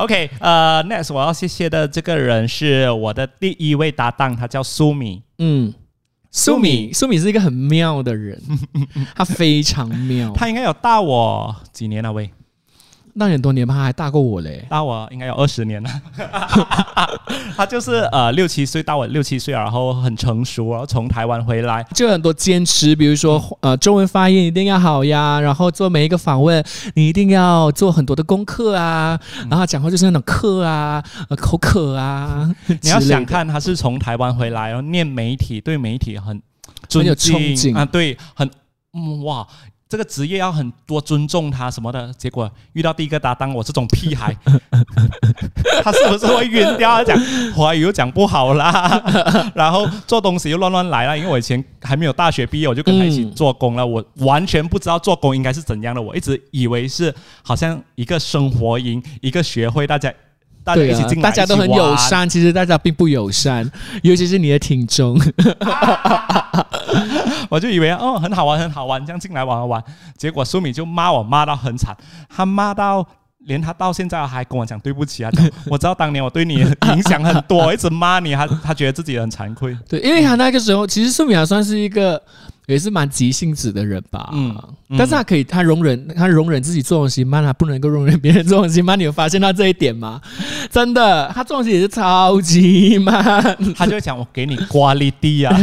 OK，呃，next 我要谢谢的这个人是我的第一位搭档，他叫苏米。嗯，苏米，苏米是一个很妙的人，他非常妙。他应该有大我几年了喂？那很多年吧，他还大过我嘞，大我应该有二十年了。他就是呃六七岁，大我六七岁，然后很成熟，然后从台湾回来，就很多坚持，比如说呃中文发音一定要好呀，然后做每一个访问你一定要做很多的功课啊，然后讲话就是那种课啊，呃口渴啊。你要想看，他是从台湾回来，然后念媒体，对媒体很很有憧憬啊，对，很嗯哇。这个职业要很多尊重他什么的，结果遇到第一个搭档我这种屁孩，他是不是会晕掉？他讲华语又讲不好啦，然后做东西又乱乱来啦。因为我以前还没有大学毕业，我就跟他一起做工了，我完全不知道做工应该是怎样的。我一直以为是好像一个生活营，一个学会，大家大家一起进来，大家都很友善。其实大家并不友善，尤其是你的听众。我就以为哦很好玩很好玩，这样进来玩玩玩，结果苏米就骂我骂到很惨，他骂到连他到现在还跟我讲对不起啊！我知道当年我对你影响很多，一直骂你，他他觉得自己很惭愧。对，因为他那个时候其实苏米还算是一个。也是蛮急性子的人吧，嗯，但是他可以，他容忍，他容忍自己做东西慢，他不能够容忍别人做东西慢。你有发现到这一点吗？真的，他做东西也是超级慢，他就会讲我给你瓜力地啊，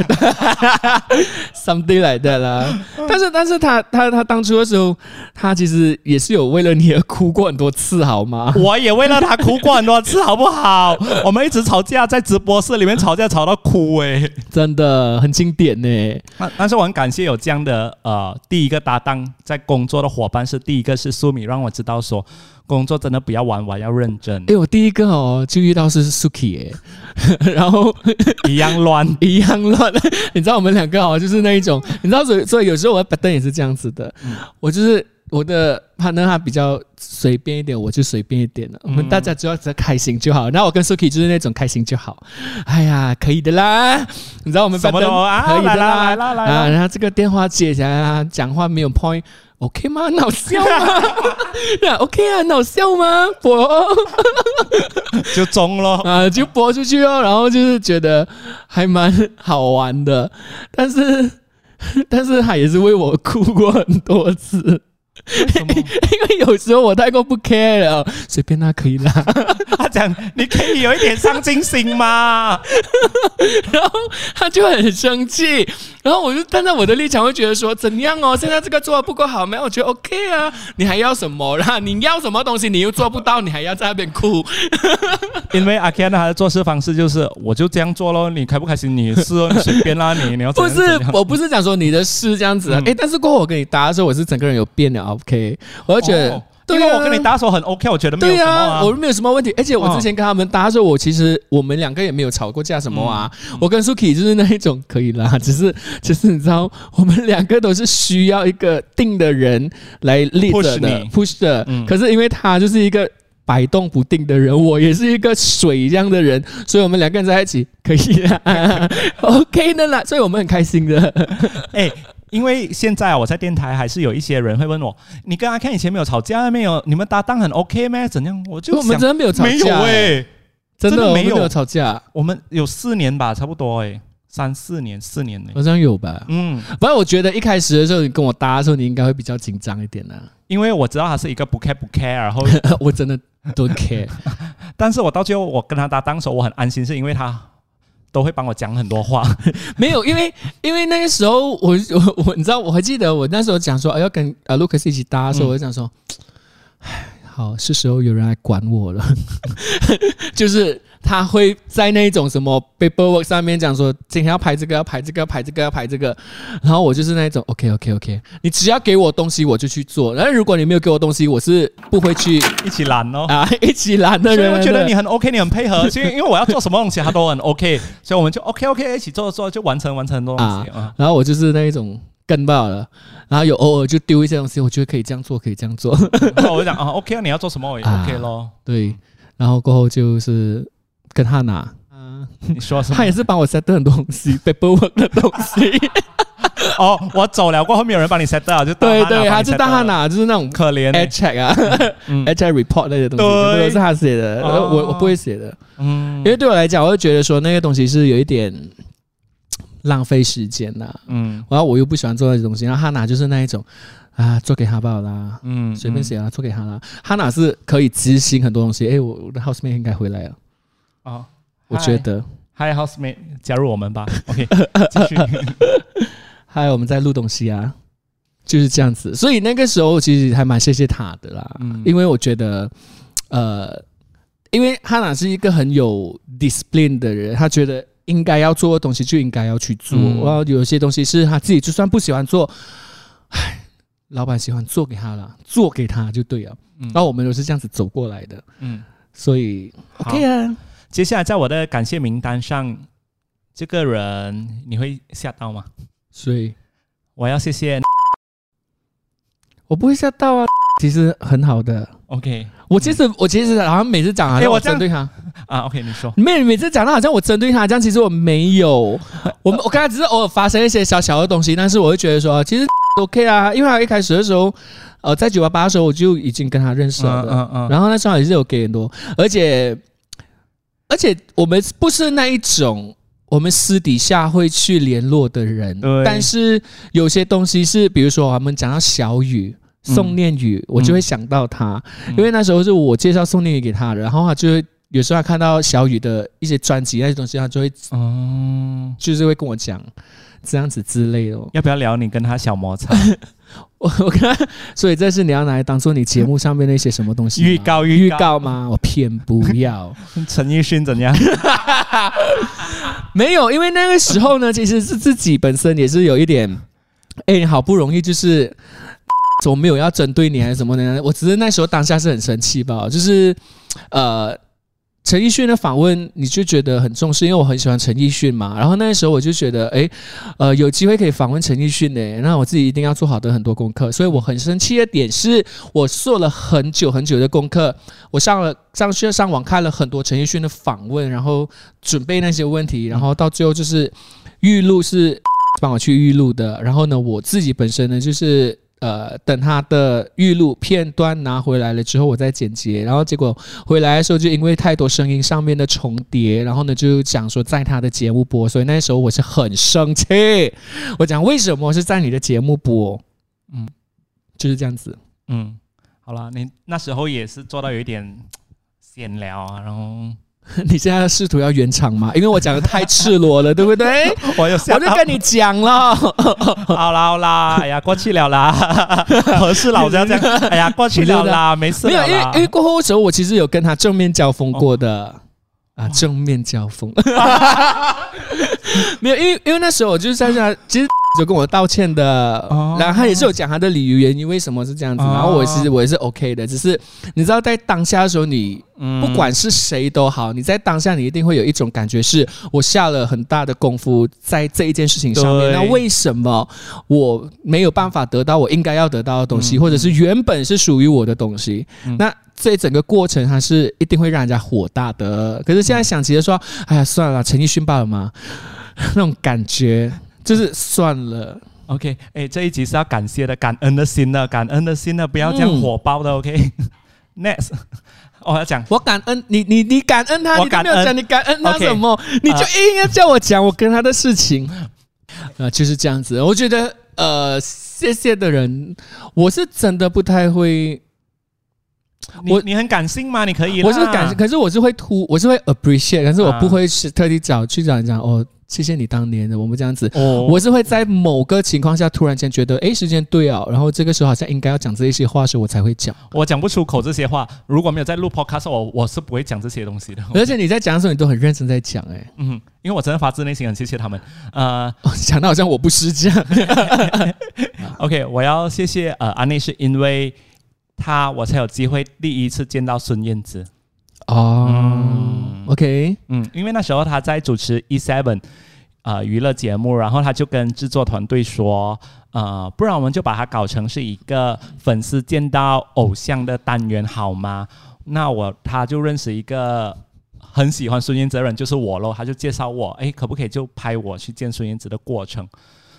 something like that 啦。但是，但是他他他当初的时候，他其实也是有为了你而哭过很多次，好吗？我也为了他哭过很多次，好不好？我们一直吵架，在直播室里面吵架吵到哭，哎，真的很经典呢。但但是我很。感谢有这样的呃，第一个搭档在工作的伙伴是第一个是苏米，让我知道说工作真的不要玩玩，要认真。哎，我第一个哦就遇到是 Suki 哎，然后 一样乱，一样乱。你知道我们两个哦，就是那一种，你知道所以所以有时候我摆灯也是这样子的，我就是。我的他呢，他比较随便一点，我就随便一点了。我们大家只要只要开心就好。然后我跟 Suki 就是那种开心就好。哎呀，可以的啦。你知道我们什么啊？可以的啦，来啦来啊！然后这个电话接起来，讲话没有 point，OK 吗？闹笑吗？那 OK 啊，闹笑吗？播 就中了啊，就播出去哦。然后就是觉得还蛮好玩的，但是但是他也是为我哭过很多次。因为有时候我太过不 care 了，随便他可以啦。他讲你可以有一点上进心吗？然后他就很生气，然后我就站在我的立场会觉得说怎样哦？现在这个做的不够好没有？我觉得 OK 啊，你还要什么？然后你要什么东西你又做不到，你还要在那边哭。因为阿 Ken 他的做事方式就是我就这样做咯，你开不开心你是哦你随便啦，你你要不是我不是讲说你的事这样子啊，哎，但是过后我跟你搭的时候，我是整个人有变了。OK，我就觉得，因为我跟你搭手很 OK，我觉得没有什么，我没有什么问题。而且我之前跟他们搭的时候，我其实我们两个也没有吵过架什么啊。我跟 Suki 就是那一种可以啦，只是只是你知道，我们两个都是需要一个定的人来立着的，push 的。可是因为他就是一个摆动不定的人，我也是一个水一样的人，所以我们两个人在一起可以啊，OK 的啦，所以我们很开心的。哎。因为现在啊，我在电台还是有一些人会问我：“你跟阿 Ken 以前没有吵架没有？你们搭档很 OK 吗？怎样？”我就我们真的没有吵架，没有哎，真的没有吵架。我们有四年吧，差不多哎，三四年，四年呢，好像有吧。嗯，反正我觉得一开始的时候，你跟我搭的时候，你应该会比较紧张一点呢，因为我知道他是一个不 care 不 care，然后 我真的 don't care。但是我到最后我跟他搭档的时候，我很安心，是因为他。都会帮我讲很多话，没有，因为因为那个时候我我我，你知道，我还记得我那时候讲说，哎，要跟呃 Lucas 一起搭的时候，我就想说，唉，好，是时候有人来管我了，就是。他会在那种什么 paperwork 上面讲说，今天要排这个，要排这个，要排这个，要排这个。然后我就是那种 OK OK OK，你只要给我东西，我就去做。然后如果你没有给我东西，我是不会去一起拦哦啊，一起拦的人。我觉得你很 OK，你很配合，所以因为我要做什么东西，他都很 OK，所以我们就 OK OK 一起做做，就完成完成很多东西啊。然后我就是那一种跟爆了，然后有偶尔就丢一些东西，我觉得可以这样做，可以这样做。我就讲啊 OK 啊，你要做什么我也 OK 咯。对，然后过后就是。跟他拿，嗯，你说什么？他也是帮我 set 很多东西，paperwork 的东西。哦，我走了过后，没有人帮你 set 到，就对对，他就当他到拿就是那种可怜 a 欸 check 啊嗯，a check report 那些东西，对这个是他写的，我我不会写的，嗯因为对我来讲，我会觉得说那个东西是有一点浪费时间呐，嗯然后我又不喜欢做那些东西，然后哈娜就是那一种啊，做给他罢了啦。嗯随便写啦，做给他啦。哈娜是可以执行很多东西。哎，我我的 housemate 应该回来了，哦，我觉得。Hi housemate，加入我们吧。OK，继续。Hi，我们在录东西啊，就是这样子。所以那个时候其实还蛮谢谢他的啦，嗯因为我觉得，呃，因为哈娜是一个很有 discipline 的人，他觉得应该要做的东西就应该要去做，嗯然后有些东西是他自己就算不喜欢做，唉，老板喜欢做给他了，做给他就对了。嗯然后我们都是这样子走过来的，嗯，所以 OK 啊。接下来在我的感谢名单上，这个人你会吓到吗？所以我要谢谢。我不会吓到啊，其实很好的。OK 我其实、我其实好像每次讲好像我针对他，啊，OK，你说。每每次讲到好像我针对他这样，其实我没有，我我刚才只是偶尔发生一些小小的东西，但是我会觉得说其实 OK 啊，因为他一开始的时候，呃，在九八八的时候我就已经跟他认识了的，嗯嗯然后那时候也是有给很多，而且而且我们不是那一种。我们私底下会去联络的人对，但是有些东西是，比如说我们讲到小雨、嗯宋念宇，我就会想到他，嗯因为那时候是我介绍宋念宇给他的，然后他就会有时候他看到小雨的一些专辑那些东西，他就会哦，就是会跟我讲这样子之类的哦。要不要聊你跟他小摩擦？我我跟他，所以这是你要拿来当做你节目上面那些什么东西预告预告吗？我偏不要。陈奕迅怎样？没有，因为那个时候呢，其实是自己本身也是有一点，哎，好不容易就是。怎么没有要针对你还是什么呢？我只是那时候当下是很生气吧，就是，呃，陈奕迅的访问你就觉得很重视，因为我很喜欢陈奕迅嘛。然后那时候我就觉得，哎，呃，有机会可以访问陈奕迅呢，那我自己一定要做好的很多功课。所以我很生气的点是，我做了很久很久的功课，我上了上去上网看了很多陈奕迅的访问，然后准备那些问题，然后到最后就是预录是帮我去预录的，然后呢，我自己本身呢就是。呃，等他的预录片段拿回来了之后，我再剪辑。然后结果回来的时候，就因为太多声音上面的重叠，然后呢就讲说在他的节目播，所以那时候我是很生气。我讲为什么是在你的节目播？嗯嗯，就是这样子。嗯，好了，你那时候也是做到有一点闲聊啊，然后 你现在试图要圆场吗？因为我讲的太赤裸了，对不对？我有我就跟你讲了，好啦好啦，哎呀，过去了啦，合适老这样讲，哎呀，过去了啦，没事没有，因为因为过后的时候，我其实有跟他正面交锋过的。啊，正面交锋，没有，因为因为那时候我就是在这，其实就跟我道歉的，哦。然后他也是有讲他的理由原因，为什么是这样子，哦。然后我其实我也是 OK 的，只是你知道在当下的时候，你嗯不管是谁都好，你在当下你一定会有一种感觉，是我下了很大的功夫在这一件事情上面，那为什么我没有办法得到我应该要得到的东西，嗯或者是原本是属于我的东西？嗯。那这整个过程它是一定会让人家火大的。可是现在想起来说，哎呀，算了，陈奕迅罢了嘛，那种感觉就是算了。OK，哎，这一集是要感谢的，感恩的心呢，感恩的心呢，不要这样嗯火爆的。OK，Next，我要讲。我感恩你，你你感恩他，你都我感恩。没有讲你感恩他什么？你就硬要叫我讲我跟他的事情，呃，就是这样子。我觉得呃，谢谢的人，我是真的不太会，我你你很感性吗？你可以，我是感，可是我是会突，我是会 appreciate，但是我啊。不会是特地找去找人讲哦，谢谢你当年的我们这样子。哦，我是会在某个情况下突然间觉得，哎，时间对啊，然后这个时候好像应该要讲这一些话的时候，我才会讲。我讲不出口这些话，如果没有在录 Podcast，我我是不会讲这些东西的。而且你在讲的时候，你都很认真在讲，哎，嗯，因为我真的发自内心很谢谢他们。呃 哦讲的好像我不是这样。OK，我要谢谢呃安内，是因为他我才有机会第一次见到孙燕姿。哦、嗯 o k 嗯，因为那时候他在主持 E Seven 呃娱乐节目，然后他就跟制作团队说，呃，不然我们就把它搞成是一个粉丝见到偶像的单元好吗？那我他就认识一个很喜欢孙燕姿的人，就是我喽，他就介绍我，诶，可不可以就拍我去见孙燕姿的过程？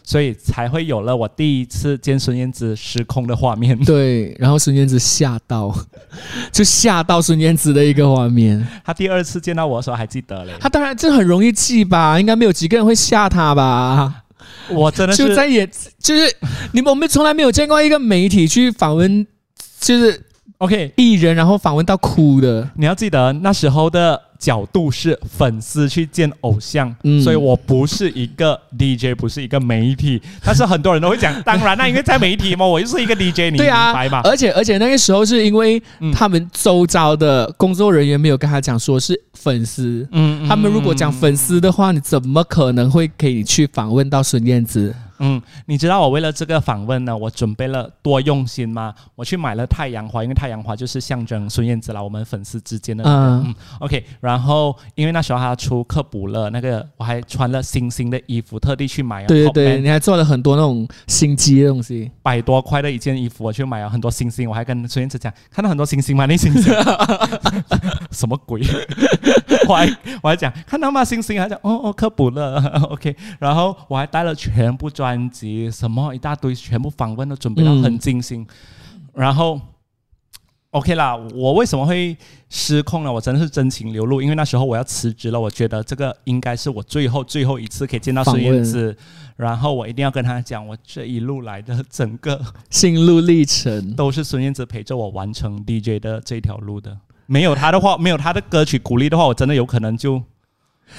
所以才会有了我第一次见孙燕姿失控的画面。对，然后孙燕姿吓到，就吓到孙燕姿的一个画面。她第二次见到我的时候还记得嘞，她当然这很容易记吧，应该没有几个人会吓她吧。我真的是就在也就是你们我们从来没有见过一个媒体去访问，就是 OK。艺人，然后访问到哭的。你要记得那时候的角度是粉丝去见偶像，嗯所以我不是一个 DJ，不是一个媒体。但是很多人都会讲，当然啦，因为在媒体嘛，我就是一个 DJ，你明对啊白吗？而且而且那个时候是因为嗯他们周遭的工作人员没有跟他讲说是粉丝，嗯他们如果讲粉丝的话，你怎么可能会可以去访问到孙燕姿？嗯，你知道我为了这个访问呢，我准备了多用心吗？我去买了太阳花，因为太阳花就是象征孙燕姿啦，我们粉丝之间的那个。嗯嗯 OK，然后因为那时候他出科普了那个，我还穿了星星的衣服，特地去买啊。对对对你还做了很多那种心机的东西。百多块的一件衣服，我去买了很多星星，我还跟孙燕姿讲，看到很多星星吗？那星星 什么鬼？我还我还讲看到吗？星星，还讲哦哦科普了，OK，然后我还带了全部专辑，什么一大堆，全部访问都准备到很精心，然后。OK 啦，我为什么会失控呢？我真的是真情流露，因为那时候我要辞职了，我觉得这个应该是我最后最后一次可以见到孙燕姿，然后我一定要跟她讲，我这一路来的整个心路历程，都是孙燕姿陪着我完成 DJ 的这条路的。没有她的话，没有她的歌曲鼓励的话，我真的有可能就……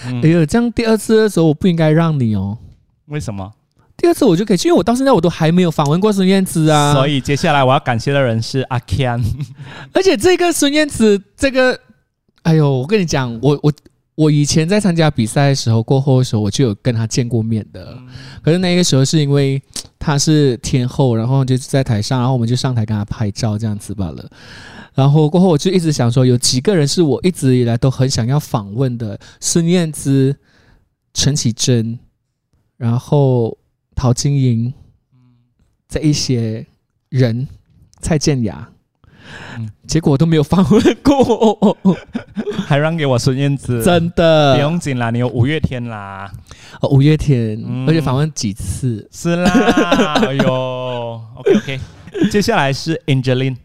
嗯哎，呦，这样第二次的时候我不应该让你哦。为什么？第二次我就可以去，因为我到现在我都还没有访问过孙燕姿啊。所以接下来我要感谢的人是阿 Ken。而且这个孙燕姿，这个，哎呦，我跟你讲，我我我以前在参加比赛的时候，过后的时候，我就有跟她见过面的。可是那个时候是因为她是天后，然后就在台上，然后我们就上台跟她拍照这样子罢了。然后过后我就一直想说，有几个人是我一直以来都很想要访问的：孙燕姿、陈绮贞，然后陶晶莹，这一些人，蔡健雅。嗯。结果都没有访问过，还让给我孙燕姿，真的。不用紧啦，你有五月天啦，哦五月天，嗯。而且访问几次？是啦，哎呦，OK OK，接下来是 Angeline，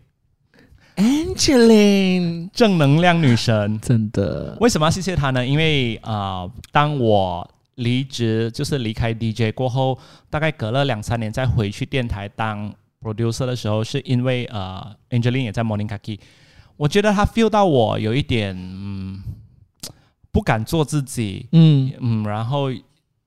正能量女神，真的，为什么要谢谢她呢？因为呃，当我离职，就是离开 DJ 过后，大概隔了两三年再回去电台当 producer 的时候，是因为呃，Angeline 也在 Morning Kaki，我觉得她 feel 到我有一点嗯不敢做自己，嗯，嗯，然后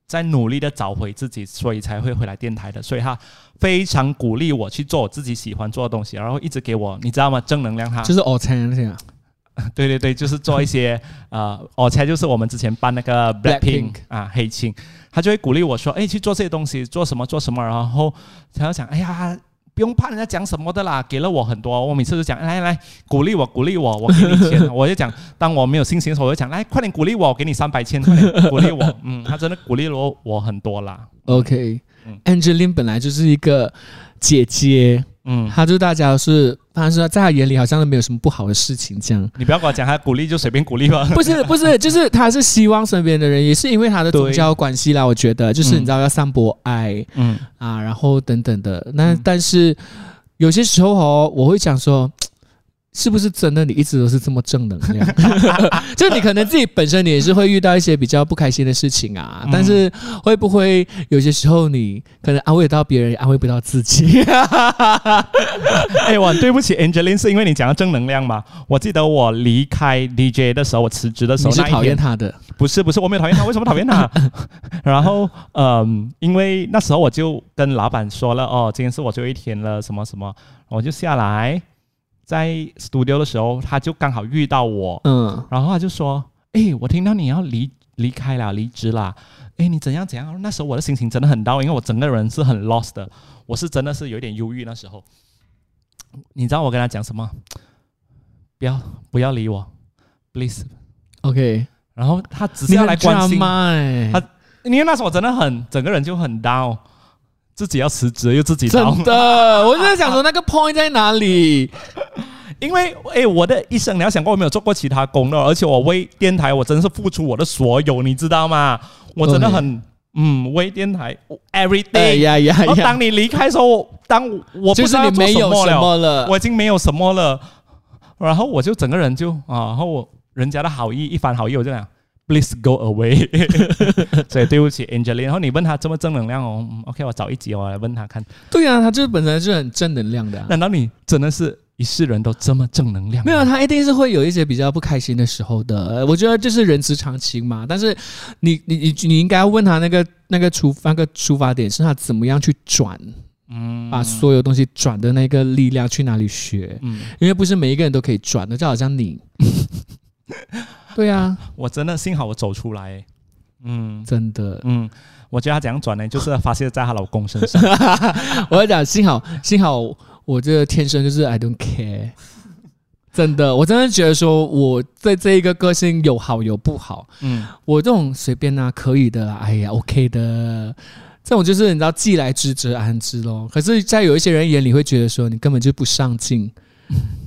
在努力的找回自己，所以才会回来电台的。所以他非常鼓励我去做我自己喜欢做的东西，然后一直给我，你知道吗？正能量他。就是 o c h a n 这样。对对对，就是做一些 呃，我猜就是我们之前办那个 Blackpink Blackpink 啊黑青，他就会鼓励我说，哎，去做这些东西，做什么做什么，然后他要讲，哎呀。不用怕人家讲什么的啦，给了我很多，我每次都讲来来鼓励我鼓励我，我给你钱，我就讲当我没有信心的时候，我就讲来快点鼓励我，我给你三百千，快点鼓励我，嗯，他真的鼓励了我我很多啦，OK，Angeline、本来就是一个姐姐，嗯，她就大家都是，反正在他眼里好像都没有什么不好的事情这样。你不要跟我讲他鼓励就随便鼓励吧，不是不是，就是他是希望身边的人，也是因为他的宗对教关系啦。我觉得就是嗯你知道要散播爱，嗯啊，然后等等的。那、嗯但是有些时候哦，我会讲说，是不是真的你一直都是这么正能量？就你可能自己本身你也是会遇到一些比较不开心的事情啊，嗯但是会不会有些时候你可能安慰到别人，也安慰不到自己？哎，我很对不起 Angeline，是因为你讲到正能量嘛。我记得我离开 DJ 的时候，我辞职的时候，你是讨厌天他的？不是不是，我没有讨厌他，为什么讨厌他？然后嗯，因为那时候我就跟老板说了，哦，今天是我最后一天了，什么什么，我就下来在 studio 的时候，他就刚好遇到我，嗯，然后他就说，哎，我听到你要离离开了，离职啦。哎，你怎样怎样？那时候我的心情真的很 down，因为我整个人是很 lost 的，我是真的是有点忧郁那时候。你知道我跟他讲什么？不要不要理我，please。OK，然后他只是要来关心，他因为那时候我真的很整个人就很 down，自己要辞职又自己真 down，的，我就在想说那个 point 在哪里？因为哎，我的一生你要想过我没有做过其他工的，而且我为电台我真是付出我的所有，你知道吗？我真的很嗯，微电台哎 everyday。呀呀呀！然后当你离开的时候，当我不知道做你没有什么了，我已经没有什么了，然后我就整个人就啊，然后我人家的好意一番好意，我就讲 please go away，所以对不起 Angelina。然后你问他这么正能量哦、嗯、，OK，我找一集我来问他看，对啊，他就是本身就很正能量的啊、难道你真的是一世人都这么正能量？没有，他一定是会有一些比较不开心的时候的。呃我觉得这是人之常情嘛。但是你你你你应该要问他那个那个出那个出发点是他怎么样去转，嗯把所有东西转的那个力量去哪里学？嗯，因为不是每一个人都可以转的，就好像你。对啊，我真的幸好我走出来，嗯真的，嗯，我觉得她怎样转呢，就是发泄在她老公身上。我要讲，幸好幸好我这个天生就是 I don't care，真的，我真的觉得说我在这一个个性有好有不好，嗯，我这种随便啊，可以的啦，哎呀，OK 的。这种就是你知道，既来之则安之咯。可是，在有一些人眼里会觉得说，你根本就不上进，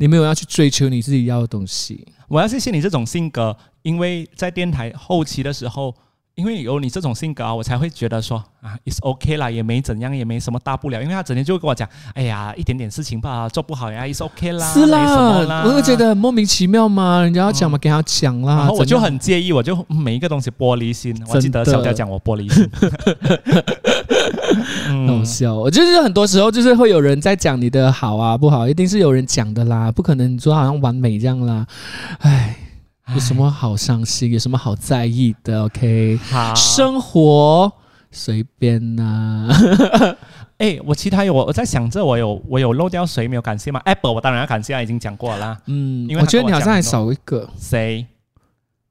你没有要去追求你自己要的东西。我要谢谢你这种性格，因为在电台后期的时候，因为有你这种性格啊，我才会觉得说啊，is OK 啦，也没怎样，也没什么大不了。因为他整天就会跟我讲，哎呀，一点点事情吧，做不好呀，is OK 啦，是啦。啦，我会觉得很莫名其妙嘛，人家要讲嘛，给他讲啦。然后我就很介意，我就嗯每一个东西玻璃心。我记得小佳讲我玻璃心，很好嗯，笑。我就是很多时候就是会有人在讲你的好啊不好，一定是有人讲的啦，不可能你说好像完美这样啦。唉，有什么好伤心？有什么好在意的？OK，好？生活随便呐、哎，我其他有我我在想着我有我有漏掉谁没有感谢吗？Apple 我当然要感谢啊，已经讲过了啦。嗯，因为他我觉得你好像还少一个。谁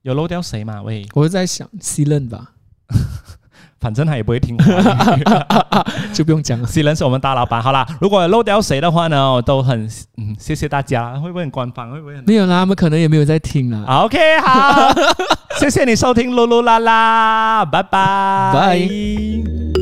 有漏掉谁嘛？喂，我是在想 C 任吧，反正他也不会听华语。就不用讲了。C 人是我们大老板。好啦，如果漏掉谁的话呢，我都很嗯谢谢大家。会不会很官方？会不会很没有啦，他们可能也没有在听啦。OK，好，谢谢你收听噜噜啦啦，拜拜，拜